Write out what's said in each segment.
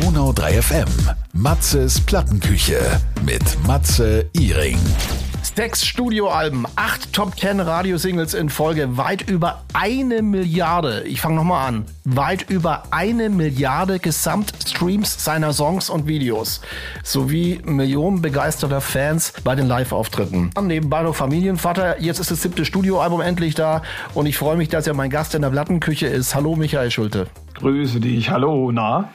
Donau 3 FM. Matzes Plattenküche mit Matze Iring. Sechs Studioalben, acht Top Ten Radiosingles in Folge, weit über eine Milliarde. Ich fange nochmal an. Weit über eine Milliarde Gesamtstreams seiner Songs und Videos. Sowie Millionen begeisterter Fans bei den Live-Auftritten. Nebenbei noch Familienvater. Jetzt ist das siebte Studioalbum endlich da und ich freue mich, dass er mein Gast in der Plattenküche ist. Hallo Michael Schulte. Grüße dich. Hallo, na?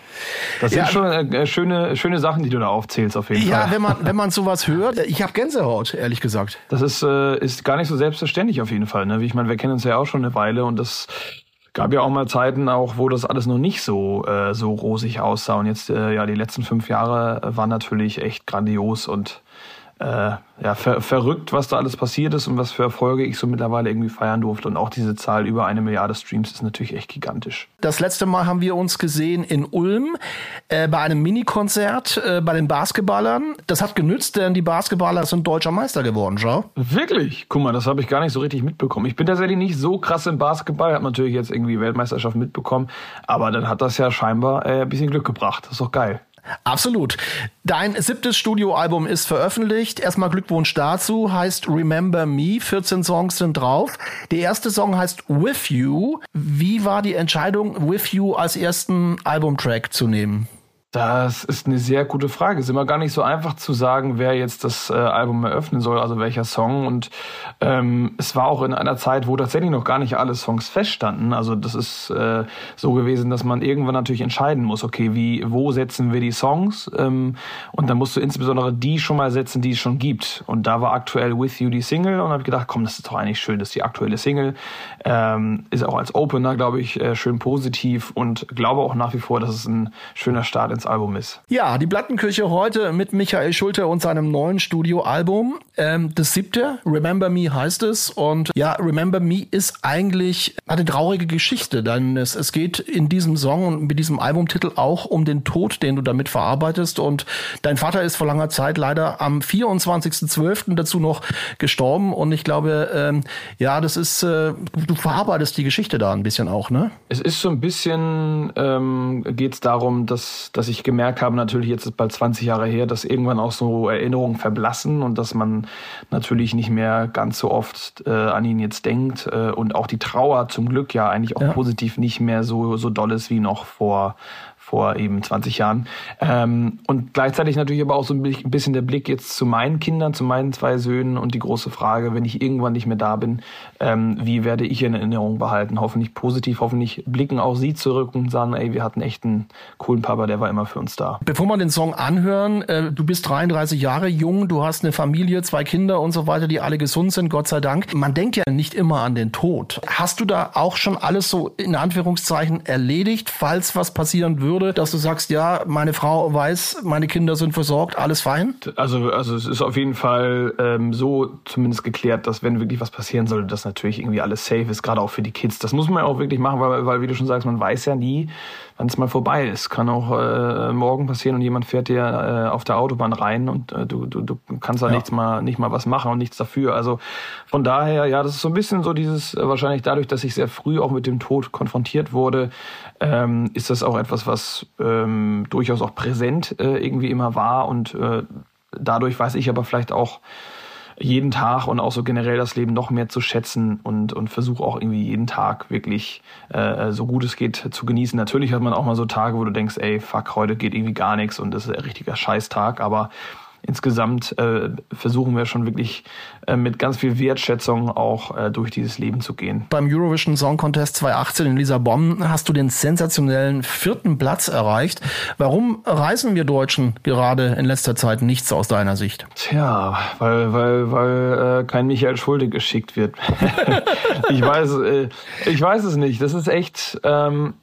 Das sind schon äh, schöne, schöne Sachen, die du da aufzählst, auf jeden ja, Fall. Ja, wenn man, wenn man sowas hört, ich habe Gänsehaut, ehrlich gesagt. Das ist, äh, ist gar nicht so selbstverständlich auf jeden Fall. Ne? Wie ich meine, wir kennen uns ja auch schon eine Weile und das gab ja auch mal Zeiten, auch wo das alles noch nicht so äh, so rosig aussah. Und jetzt, äh, ja, die letzten fünf Jahre waren natürlich echt grandios und äh, ja, ver verrückt, was da alles passiert ist und was für Erfolge ich so mittlerweile irgendwie feiern durfte. Und auch diese Zahl über eine Milliarde Streams ist natürlich echt gigantisch. Das letzte Mal haben wir uns gesehen in Ulm äh, bei einem Mini-Konzert äh, bei den Basketballern. Das hat genützt, denn die Basketballer sind deutscher Meister geworden, schau. Wirklich? Guck mal, das habe ich gar nicht so richtig mitbekommen. Ich bin tatsächlich nicht so krass im Basketball, habe natürlich jetzt irgendwie Weltmeisterschaft mitbekommen, aber dann hat das ja scheinbar äh, ein bisschen Glück gebracht. Das ist doch geil. Absolut. Dein siebtes Studioalbum ist veröffentlicht. Erstmal Glückwunsch dazu. Heißt Remember Me. 14 Songs sind drauf. Der erste Song heißt With You. Wie war die Entscheidung, With You als ersten Albumtrack zu nehmen? Das ist eine sehr gute Frage. Es ist immer gar nicht so einfach zu sagen, wer jetzt das äh, Album eröffnen soll, also welcher Song. Und ähm, es war auch in einer Zeit, wo tatsächlich noch gar nicht alle Songs feststanden. Also das ist äh, so gewesen, dass man irgendwann natürlich entscheiden muss, okay, wie, wo setzen wir die Songs? Ähm, und dann musst du insbesondere die schon mal setzen, die es schon gibt. Und da war aktuell With You die Single und habe gedacht, komm, das ist doch eigentlich schön, das ist die aktuelle Single. Ähm, ist auch als Opener, glaube ich, äh, schön positiv und glaube auch nach wie vor, dass es ein schöner Start ins Album ist. Ja, die Plattenküche heute mit Michael Schulte und seinem neuen Studioalbum. Ähm, das siebte, Remember Me heißt es. Und ja, Remember Me ist eigentlich eine traurige Geschichte, denn es, es geht in diesem Song und mit diesem Albumtitel auch um den Tod, den du damit verarbeitest. Und dein Vater ist vor langer Zeit leider am 24.12. dazu noch gestorben. Und ich glaube, ähm, ja, das ist, äh, du verarbeitest die Geschichte da ein bisschen auch, ne? Es ist so ein bisschen, ähm, geht es darum, dass, dass ich gemerkt habe, natürlich jetzt ist bald 20 Jahre her, dass irgendwann auch so Erinnerungen verblassen und dass man natürlich nicht mehr ganz so oft äh, an ihn jetzt denkt äh, und auch die Trauer zum Glück ja eigentlich auch ja. positiv nicht mehr so, so doll ist wie noch vor, vor eben 20 Jahren. Ähm, und gleichzeitig natürlich aber auch so ein bisschen der Blick jetzt zu meinen Kindern, zu meinen zwei Söhnen und die große Frage, wenn ich irgendwann nicht mehr da bin, ähm, wie werde ich in Erinnerung behalten? Hoffentlich positiv, hoffentlich blicken auch sie zurück und sagen, ey, wir hatten echt einen coolen Papa, der war immer für uns da. Bevor wir den Song anhören, äh, du bist 33 Jahre jung, du hast eine Familie, zwei Kinder und so weiter, die alle gesund sind, Gott sei Dank. Man denkt ja nicht immer an den Tod. Hast du da auch schon alles so in Anführungszeichen erledigt, falls was passieren würde? Würde, dass du sagst, ja, meine Frau weiß, meine Kinder sind versorgt, alles fein? Also, also es ist auf jeden Fall ähm, so zumindest geklärt, dass wenn wirklich was passieren sollte, dass natürlich irgendwie alles safe ist, gerade auch für die Kids. Das muss man auch wirklich machen, weil, weil wie du schon sagst, man weiß ja nie, wann es mal vorbei ist. Kann auch äh, morgen passieren und jemand fährt dir äh, auf der Autobahn rein und äh, du, du, du kannst da ja. nichts mal, nicht mal was machen und nichts dafür. Also von daher, ja, das ist so ein bisschen so dieses, äh, wahrscheinlich dadurch, dass ich sehr früh auch mit dem Tod konfrontiert wurde, ähm, ist das auch etwas, was ähm, durchaus auch präsent äh, irgendwie immer war und äh, dadurch weiß ich aber vielleicht auch, jeden Tag und auch so generell das Leben noch mehr zu schätzen und, und versuche auch irgendwie jeden Tag wirklich äh, so gut es geht zu genießen. Natürlich hat man auch mal so Tage, wo du denkst, ey, fuck, heute geht irgendwie gar nichts und das ist ein richtiger Scheißtag, aber insgesamt äh, versuchen wir schon wirklich äh, mit ganz viel Wertschätzung auch äh, durch dieses Leben zu gehen. Beim Eurovision Song Contest 2018 in Lissabon hast du den sensationellen vierten Platz erreicht. Warum reisen wir Deutschen gerade in letzter Zeit nichts aus deiner Sicht? Tja, weil, weil, weil äh, kein Michael Schulde geschickt wird. ich weiß, äh, ich weiß es nicht. Das ist echt. Ähm,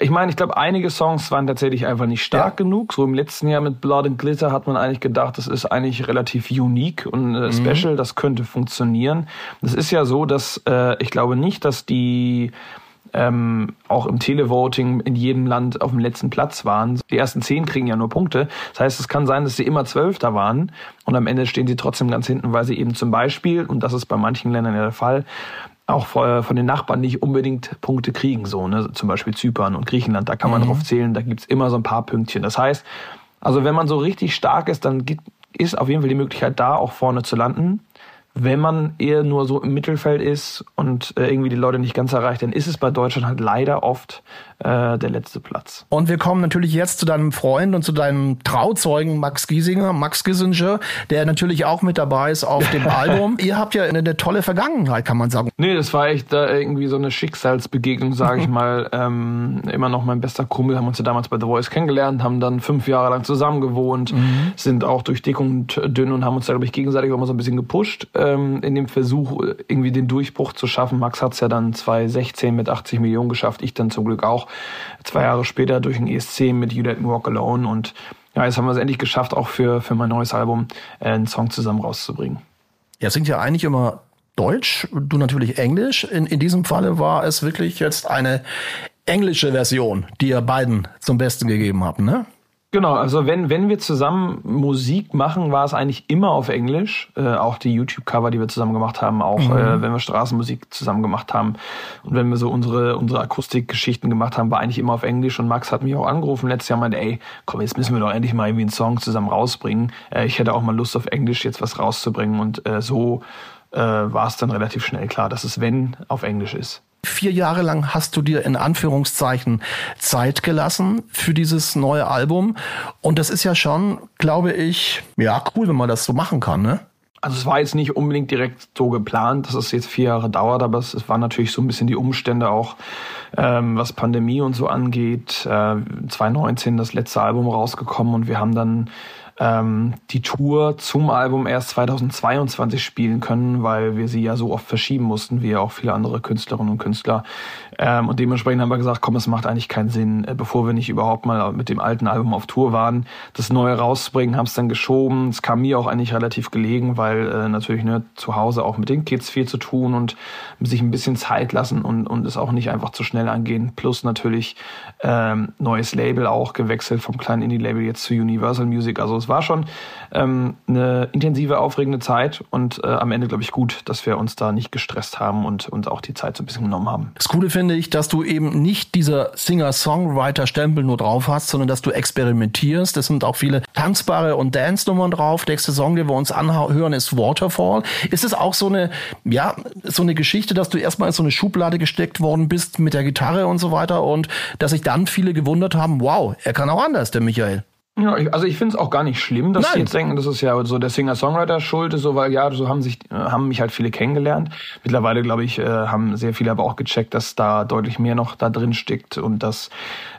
ich meine, ich glaube, einige Songs waren tatsächlich einfach nicht stark ja. genug. So im letzten Jahr mit Blood and Glitter hat man eigentlich gedacht, das ist eigentlich relativ unique und äh, special, mhm. das könnte funktionieren. Das ist ja so, dass äh, ich glaube nicht, dass die ähm, auch im Televoting in jedem Land auf dem letzten Platz waren. Die ersten zehn kriegen ja nur Punkte. Das heißt, es kann sein, dass sie immer Zwölfter waren und am Ende stehen sie trotzdem ganz hinten, weil sie eben zum Beispiel, und das ist bei manchen Ländern ja der Fall, auch von den Nachbarn nicht unbedingt Punkte kriegen, so, ne? Zum Beispiel Zypern und Griechenland, da kann man mhm. drauf zählen, da gibt's immer so ein paar Pünktchen. Das heißt, also wenn man so richtig stark ist, dann gibt, ist auf jeden Fall die Möglichkeit da, auch vorne zu landen. Wenn man eher nur so im Mittelfeld ist und äh, irgendwie die Leute nicht ganz erreicht, dann ist es bei Deutschland halt leider oft äh, der letzte Platz. Und wir kommen natürlich jetzt zu deinem Freund und zu deinem Trauzeugen Max Giesinger, Max Giesinger, der natürlich auch mit dabei ist auf dem Album. Ihr habt ja eine, eine, tolle Vergangenheit, kann man sagen. Nee, das war echt da irgendwie so eine Schicksalsbegegnung, sage ich mal. Ähm, immer noch mein bester Kumpel, haben uns ja damals bei The Voice kennengelernt, haben dann fünf Jahre lang zusammen gewohnt, mhm. sind auch durch dick und dünn und haben uns da, glaube ich, gegenseitig immer so ein bisschen gepusht ähm, in dem Versuch, irgendwie den Durchbruch zu schaffen. Max hat es ja dann 2016 mit 80 Millionen geschafft, ich dann zum Glück auch. Zwei Jahre später durch ein ESC mit You Let Me Walk Alone und ja, jetzt haben wir es endlich geschafft, auch für, für mein neues Album äh, einen Song zusammen rauszubringen. Er singt ja eigentlich immer Deutsch, du natürlich Englisch. In, in diesem Falle war es wirklich jetzt eine englische Version, die ihr beiden zum Besten gegeben habt, ne? Genau, also wenn, wenn wir zusammen Musik machen, war es eigentlich immer auf Englisch. Äh, auch die YouTube-Cover, die wir zusammen gemacht haben, auch mhm. äh, wenn wir Straßenmusik zusammen gemacht haben und wenn wir so unsere, unsere Akustikgeschichten gemacht haben, war eigentlich immer auf Englisch. Und Max hat mich auch angerufen letztes Jahr und meinte, ey, komm, jetzt müssen wir doch endlich mal irgendwie einen Song zusammen rausbringen. Äh, ich hätte auch mal Lust auf Englisch jetzt was rauszubringen. Und äh, so äh, war es dann relativ schnell klar, dass es wenn auf Englisch ist. Vier Jahre lang hast du dir in Anführungszeichen Zeit gelassen für dieses neue Album. Und das ist ja schon, glaube ich, ja, cool, wenn man das so machen kann, ne? Also es war jetzt nicht unbedingt direkt so geplant, dass es jetzt vier Jahre dauert, aber es, es waren natürlich so ein bisschen die Umstände auch, ähm, was Pandemie und so angeht. Äh, 2019 das letzte Album rausgekommen und wir haben dann ähm, die Tour zum Album erst 2022 spielen können, weil wir sie ja so oft verschieben mussten, wie auch viele andere Künstlerinnen und Künstler. Ähm, und dementsprechend haben wir gesagt, komm, es macht eigentlich keinen Sinn, äh, bevor wir nicht überhaupt mal mit dem alten Album auf Tour waren, das neue rauszubringen, haben es dann geschoben. Es kam mir auch eigentlich relativ gelegen, weil äh, natürlich ne, zu Hause auch mit den Kids viel zu tun und sich ein bisschen Zeit lassen und, und es auch nicht einfach zu schnell angehen. Plus natürlich ähm, neues Label auch gewechselt vom kleinen Indie-Label jetzt zu Universal Music. Also es war schon ähm, eine intensive, aufregende Zeit und äh, am Ende glaube ich gut, dass wir uns da nicht gestresst haben und uns auch die Zeit so ein bisschen genommen haben. Das Coole finde ich, dass du eben nicht dieser Singer-Songwriter-Stempel nur drauf hast, sondern dass du experimentierst. Es sind auch viele tanzbare und Dance-Nummern drauf. Der nächste Song, den wir uns anhören, ist Waterfall. Ist es auch so eine, ja, so eine Geschichte, dass du erstmal in so eine Schublade gesteckt worden bist mit der Gitarre und so weiter und dass sich dann viele gewundert haben, wow, er kann auch anders, der Michael. Ja, ich, also ich finde es auch gar nicht schlimm, dass Nein. die jetzt denken, das ist ja so der Singer-Songwriter schuld ist, so weil ja, so haben sich haben mich halt viele kennengelernt. Mittlerweile glaube ich, äh, haben sehr viele aber auch gecheckt, dass da deutlich mehr noch da drin steckt und dass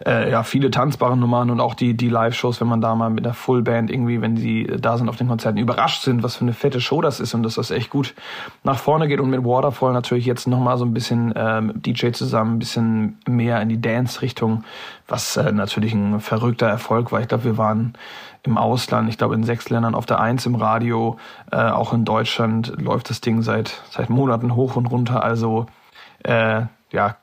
äh, ja viele tanzbare Nummern und auch die die Live-Shows, wenn man da mal mit der Fullband irgendwie, wenn die da sind auf den Konzerten, überrascht sind, was für eine fette Show das ist und dass das echt gut nach vorne geht und mit Waterfall natürlich jetzt nochmal so ein bisschen ähm, DJ zusammen, ein bisschen mehr in die Dance-Richtung, was äh, natürlich ein verrückter Erfolg war. Ich glaube, wir waren waren im Ausland, ich glaube in sechs Ländern auf der Eins im Radio, äh, auch in Deutschland läuft das Ding seit, seit Monaten hoch und runter. Also äh, ja,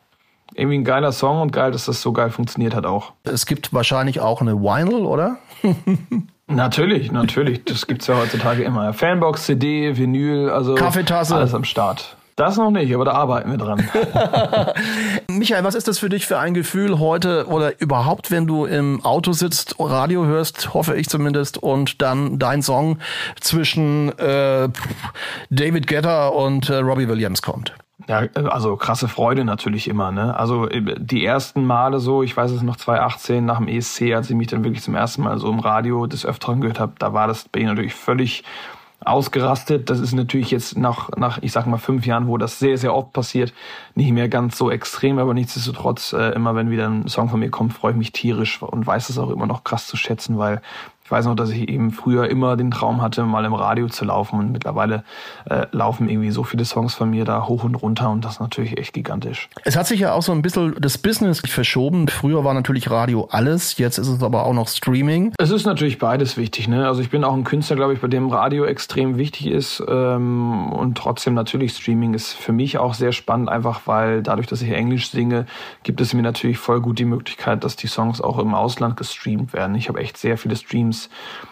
irgendwie ein geiler Song und geil, dass das so geil funktioniert hat auch. Es gibt wahrscheinlich auch eine Vinyl, oder? natürlich, natürlich. Das gibt es ja heutzutage immer. Fanbox, CD, Vinyl, also Kaffeetasse. alles am Start. Das noch nicht, aber da arbeiten wir dran. Michael, was ist das für dich für ein Gefühl heute oder überhaupt, wenn du im Auto sitzt, Radio hörst, hoffe ich zumindest, und dann dein Song zwischen äh, David Guetta und äh, Robbie Williams kommt? Ja, also krasse Freude natürlich immer. Ne? Also äh, die ersten Male so, ich weiß es noch 2018 nach dem ESC, als ich mich dann wirklich zum ersten Mal so im Radio des Öfteren gehört habe, da war das bei ihnen natürlich völlig ausgerastet. Das ist natürlich jetzt nach, nach, ich sag mal, fünf Jahren, wo das sehr, sehr oft passiert, nicht mehr ganz so extrem, aber nichtsdestotrotz, äh, immer wenn wieder ein Song von mir kommt, freue ich mich tierisch und weiß es auch immer noch krass zu schätzen, weil ich weiß noch, dass ich eben früher immer den Traum hatte, mal im Radio zu laufen und mittlerweile äh, laufen irgendwie so viele Songs von mir da hoch und runter und das ist natürlich echt gigantisch. Es hat sich ja auch so ein bisschen das Business verschoben. Früher war natürlich Radio alles, jetzt ist es aber auch noch Streaming. Es ist natürlich beides wichtig. Ne? Also ich bin auch ein Künstler, glaube ich, bei dem Radio extrem wichtig ist ähm, und trotzdem natürlich Streaming ist für mich auch sehr spannend, einfach weil dadurch, dass ich Englisch singe, gibt es mir natürlich voll gut die Möglichkeit, dass die Songs auch im Ausland gestreamt werden. Ich habe echt sehr viele Streams Streams,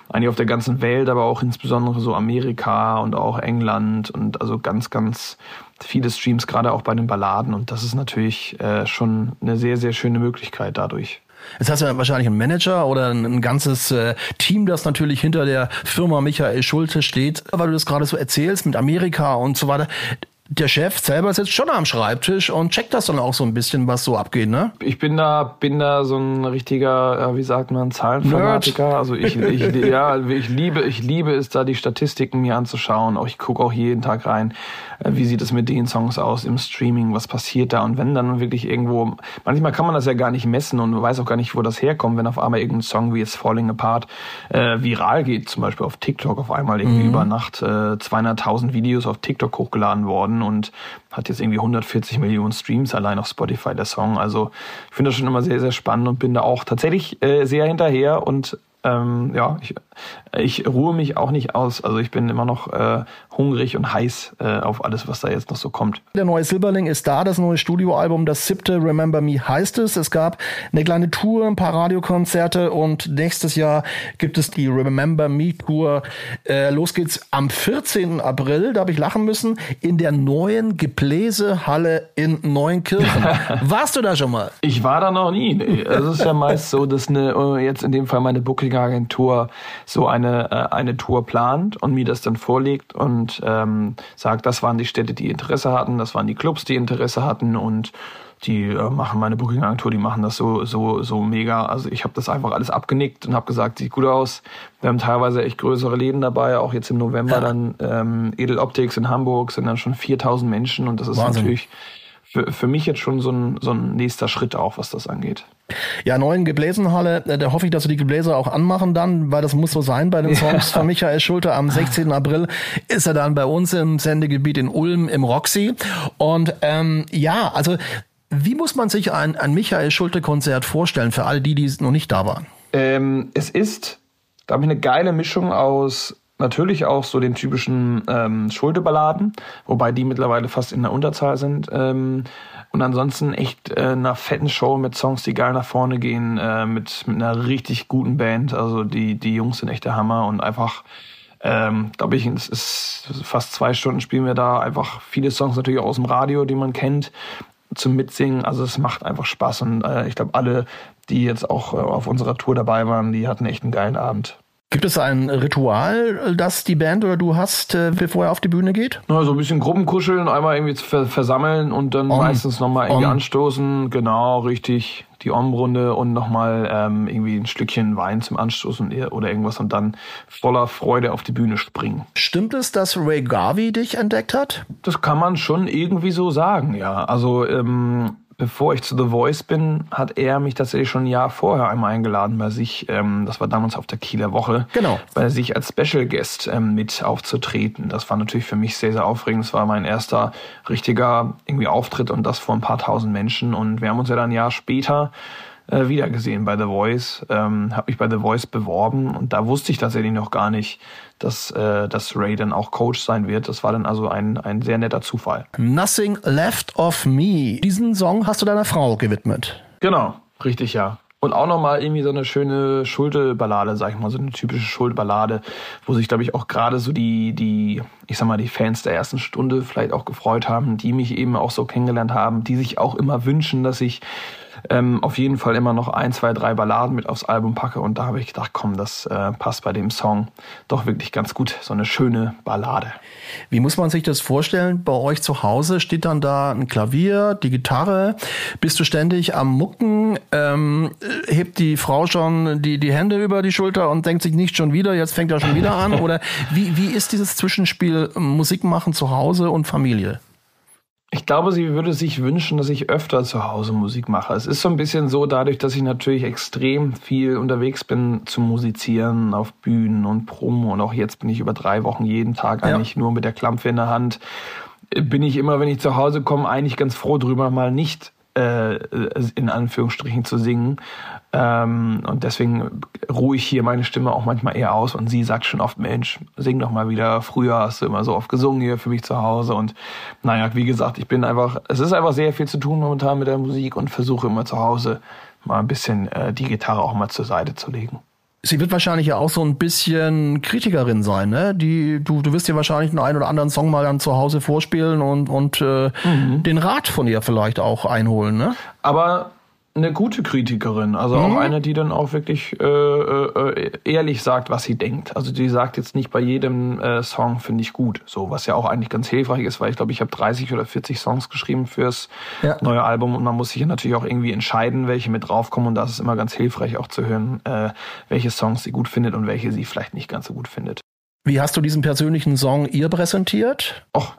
eigentlich auf der ganzen Welt, aber auch insbesondere so Amerika und auch England und also ganz, ganz viele Streams, gerade auch bei den Balladen. Und das ist natürlich äh, schon eine sehr, sehr schöne Möglichkeit dadurch. Jetzt hast du ja wahrscheinlich einen Manager oder ein, ein ganzes äh, Team, das natürlich hinter der Firma Michael Schulte steht, weil du das gerade so erzählst mit Amerika und so weiter der Chef selber sitzt schon am Schreibtisch und checkt das dann auch so ein bisschen, was so abgeht, ne? Ich bin da, bin da so ein richtiger, wie sagt man, Zahlenfanatiker. Also ich, ich, ja, ich liebe, ich liebe es da, die Statistiken mir anzuschauen. Ich gucke auch jeden Tag rein, äh, wie sieht es mit den Songs aus im Streaming, was passiert da und wenn dann wirklich irgendwo, manchmal kann man das ja gar nicht messen und weiß auch gar nicht, wo das herkommt, wenn auf einmal irgendein Song wie jetzt Falling Apart äh, viral geht, zum Beispiel auf TikTok auf einmal irgendwie mhm. über Nacht äh, 200.000 Videos auf TikTok hochgeladen worden und hat jetzt irgendwie 140 Millionen Streams allein auf Spotify, der Song. Also ich finde das schon immer sehr, sehr spannend und bin da auch tatsächlich äh, sehr hinterher und ähm, ja, ich, ich ruhe mich auch nicht aus. Also ich bin immer noch äh, hungrig und heiß äh, auf alles, was da jetzt noch so kommt. Der neue Silberling ist da, das neue Studioalbum, das siebte Remember Me heißt es. Es gab eine kleine Tour, ein paar Radiokonzerte und nächstes Jahr gibt es die Remember Me Tour. Äh, los geht's am 14. April, da habe ich lachen müssen, in der neuen Gebläsehalle in Neunkirchen. Warst du da schon mal? Ich war da noch nie. Es ist ja meist so, dass eine, äh, jetzt in dem Fall meine Booking Marketingagentur so eine, äh, eine Tour plant und mir das dann vorlegt und ähm, sagt, das waren die Städte, die Interesse hatten, das waren die Clubs, die Interesse hatten und die äh, machen meine Booking-Agentur, die machen das so, so, so mega. Also ich habe das einfach alles abgenickt und habe gesagt, sieht gut aus. Wir haben teilweise echt größere Läden dabei, auch jetzt im November ja. dann ähm, Edel Optics in Hamburg sind dann schon 4000 Menschen und das ist Wahnsinn. natürlich für, für mich jetzt schon so ein, so ein nächster Schritt auch, was das angeht. Ja, neuen Gebläsenhalle, äh, da hoffe ich, dass wir die Gebläse auch anmachen dann, weil das muss so sein bei den Songs von Michael Schulte. Am 16. April ist er dann bei uns im Sendegebiet in Ulm im Roxy. Und ähm, ja, also wie muss man sich ein, ein Michael Schulte-Konzert vorstellen für alle die, die noch nicht da waren? Ähm, es ist, glaube ich, eine geile Mischung aus natürlich auch so den typischen ähm, Schulteballaden, wobei die mittlerweile fast in der Unterzahl sind. Ähm, und ansonsten echt äh, einer fetten Show mit Songs, die geil nach vorne gehen, äh, mit, mit einer richtig guten Band. Also die, die Jungs sind echt der Hammer und einfach, ähm, glaube ich, es ist fast zwei Stunden spielen wir da einfach viele Songs natürlich auch aus dem Radio, die man kennt, zum Mitsingen. Also es macht einfach Spaß und äh, ich glaube, alle, die jetzt auch äh, auf unserer Tour dabei waren, die hatten echt einen geilen Abend. Gibt es ein Ritual, das die Band oder du hast, äh, bevor er auf die Bühne geht? Na, so ein bisschen Gruppenkuscheln, einmal irgendwie versammeln und dann Om. meistens nochmal irgendwie Om. anstoßen. Genau, richtig. Die Om-Runde und nochmal ähm, irgendwie ein Stückchen Wein zum Anstoßen oder irgendwas und dann voller Freude auf die Bühne springen. Stimmt es, dass Ray Garvey dich entdeckt hat? Das kann man schon irgendwie so sagen, ja. Also ähm, bevor ich zu The Voice bin, hat er mich tatsächlich schon ein Jahr vorher einmal eingeladen bei sich. Ähm, das war damals auf der Kieler Woche. Genau. Bei sich als Special Guest ähm, mit aufzutreten. Das war natürlich für mich sehr, sehr aufregend. Das war mein erster richtiger irgendwie Auftritt und das vor ein paar tausend Menschen. Und wir haben uns ja dann ein Jahr später äh, wiedergesehen bei The Voice, ähm, habe mich bei The Voice beworben und da wusste ich tatsächlich noch gar nicht, dass, äh, dass Ray dann auch Coach sein wird. Das war dann also ein, ein sehr netter Zufall. Nothing Left of Me. Diesen Song hast du deiner Frau gewidmet. Genau, richtig, ja. Und auch nochmal irgendwie so eine schöne Schuldeballade, sag ich mal, so eine typische Schuldeballade, wo sich, glaube ich, auch gerade so die, die, ich sag mal, die Fans der ersten Stunde vielleicht auch gefreut haben, die mich eben auch so kennengelernt haben, die sich auch immer wünschen, dass ich ähm, auf jeden Fall immer noch ein, zwei, drei Balladen mit aufs Album packe. Und da habe ich gedacht, komm, das äh, passt bei dem Song doch wirklich ganz gut. So eine schöne Ballade. Wie muss man sich das vorstellen? Bei euch zu Hause steht dann da ein Klavier, die Gitarre. Bist du ständig am Mucken? Ähm, hebt die Frau schon die, die Hände über die Schulter und denkt sich nicht schon wieder, jetzt fängt er schon wieder an? Oder wie, wie ist dieses Zwischenspiel Musik machen zu Hause und Familie? Ich glaube, sie würde sich wünschen, dass ich öfter zu Hause Musik mache. Es ist so ein bisschen so, dadurch, dass ich natürlich extrem viel unterwegs bin zu musizieren auf Bühnen und Promo und auch jetzt bin ich über drei Wochen jeden Tag ja. eigentlich nur mit der Klampfe in der Hand, bin ich immer, wenn ich zu Hause komme, eigentlich ganz froh drüber, mal nicht äh, in Anführungsstrichen zu singen. Ähm, und deswegen ruhe ich hier meine Stimme auch manchmal eher aus und sie sagt schon oft, Mensch, sing doch mal wieder. Früher hast du immer so oft gesungen hier für mich zu Hause. Und naja, wie gesagt, ich bin einfach, es ist einfach sehr viel zu tun momentan mit der Musik und versuche immer zu Hause mal ein bisschen äh, die Gitarre auch mal zur Seite zu legen. Sie wird wahrscheinlich ja auch so ein bisschen Kritikerin sein, ne? Die, du, du wirst dir wahrscheinlich einen, einen oder anderen Song mal dann zu Hause vorspielen und, und äh, mhm. den Rat von ihr vielleicht auch einholen, ne? Aber eine gute Kritikerin, also mhm. auch eine, die dann auch wirklich äh, äh, ehrlich sagt, was sie denkt. Also die sagt jetzt nicht bei jedem äh, Song finde ich gut, so was ja auch eigentlich ganz hilfreich ist, weil ich glaube, ich habe 30 oder 40 Songs geschrieben fürs ja. neue Album und man muss sich ja natürlich auch irgendwie entscheiden, welche mit draufkommen und das ist immer ganz hilfreich auch zu hören, äh, welche Songs sie gut findet und welche sie vielleicht nicht ganz so gut findet. Wie hast du diesen persönlichen Song ihr präsentiert? Och,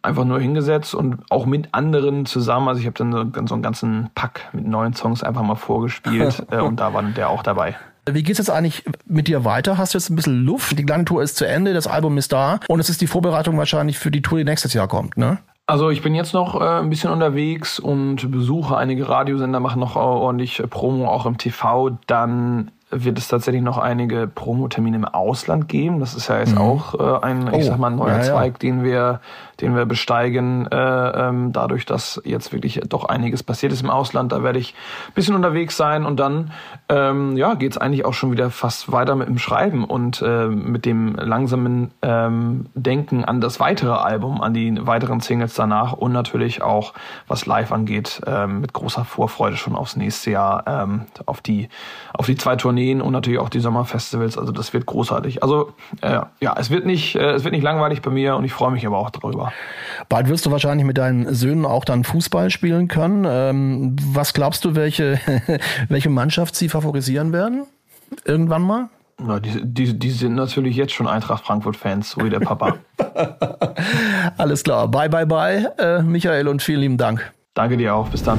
einfach nur hingesetzt und auch mit anderen zusammen. Also ich habe dann so, so, einen ganzen Pack mit neuen Songs einfach mal vorgespielt äh, und da war der auch dabei. Wie geht's jetzt eigentlich mit dir weiter? Hast du jetzt ein bisschen Luft? Die kleine Tour ist zu Ende, das Album ist da und es ist die Vorbereitung wahrscheinlich für die Tour, die nächstes Jahr kommt, ne? Also ich bin jetzt noch äh, ein bisschen unterwegs und besuche einige Radiosender, mache noch ordentlich Promo auch im TV. Dann wird es tatsächlich noch einige Promotermine im Ausland geben. Das ist ja jetzt mhm. auch äh, ein, ich oh, sag mal, neuer ja, Zweig, ja. den wir, den wir besteigen, äh, ähm, dadurch, dass jetzt wirklich doch einiges passiert ist im Ausland. Da werde ich ein bisschen unterwegs sein und dann ähm, ja, geht es eigentlich auch schon wieder fast weiter mit dem Schreiben und äh, mit dem langsamen ähm, Denken an das weitere Album, an die weiteren Singles danach und natürlich auch, was live angeht, ähm, mit großer Vorfreude schon aufs nächste Jahr, ähm, auf die, auf die zwei Touren Tourneen und natürlich auch die Sommerfestivals. Also das wird großartig. Also äh, ja, es wird nicht, äh, es wird nicht langweilig bei mir und ich freue mich aber auch darüber. Bald wirst du wahrscheinlich mit deinen Söhnen auch dann Fußball spielen können. Ähm, was glaubst du, welche, welche Mannschaft sie favorisieren werden? Irgendwann mal? Na, die, die, die sind natürlich jetzt schon Eintracht Frankfurt-Fans, so wie der Papa. Alles klar. Bye, bye, bye, äh, Michael, und vielen lieben Dank. Danke dir auch. Bis dann.